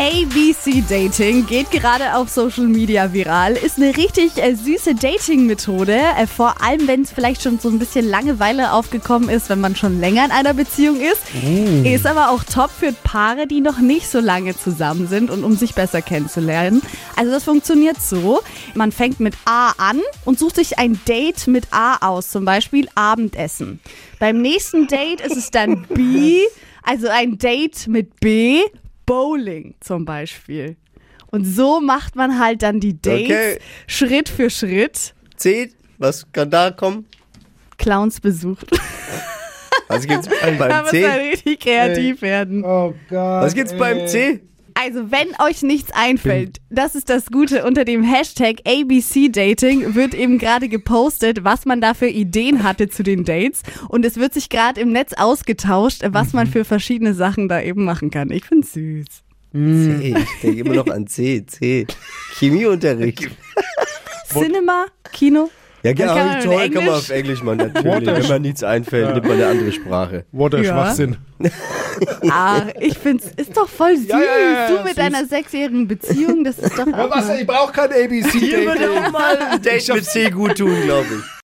ABC Dating geht gerade auf Social Media viral. Ist eine richtig äh, süße Dating-Methode. Äh, vor allem, wenn es vielleicht schon so ein bisschen Langeweile aufgekommen ist, wenn man schon länger in einer Beziehung ist. Ist aber auch top für Paare, die noch nicht so lange zusammen sind und um sich besser kennenzulernen. Also das funktioniert so. Man fängt mit A an und sucht sich ein Date mit A aus. Zum Beispiel Abendessen. Beim nächsten Date ist es dann B. Also ein Date mit B, Bowling zum Beispiel. Und so macht man halt dann die Dates Okay. Schritt für Schritt. C, was kann da kommen? Clowns besucht. Was gibt's Da beim muss man C? richtig kreativ werden. Oh Gott. Was gibt's beim C? Also, wenn euch nichts einfällt, das ist das Gute. Unter dem Hashtag ABC Dating wird eben gerade gepostet, was man da für Ideen hatte zu den Dates. Und es wird sich gerade im Netz ausgetauscht, was man für verschiedene Sachen da eben machen kann. Ich find's süß. C. Ich denke immer noch an C. C. Chemieunterricht. Cinema, Kino. Ja, kann genau. man in Toll, kann man auf Englisch machen, natürlich. Water- Wenn man nichts einfällt, nimmt man eine andere Sprache. What a Ja. Schwachsinn. Ah, ich find's, ist doch voll süß. Ja, ja, ja, du mit süß. deiner sechsjährigen Beziehung, das ist doch Was, ich brauche kein ABC-Dating. Hier würde auch mal ein Date mit C gut tun, glaube ich.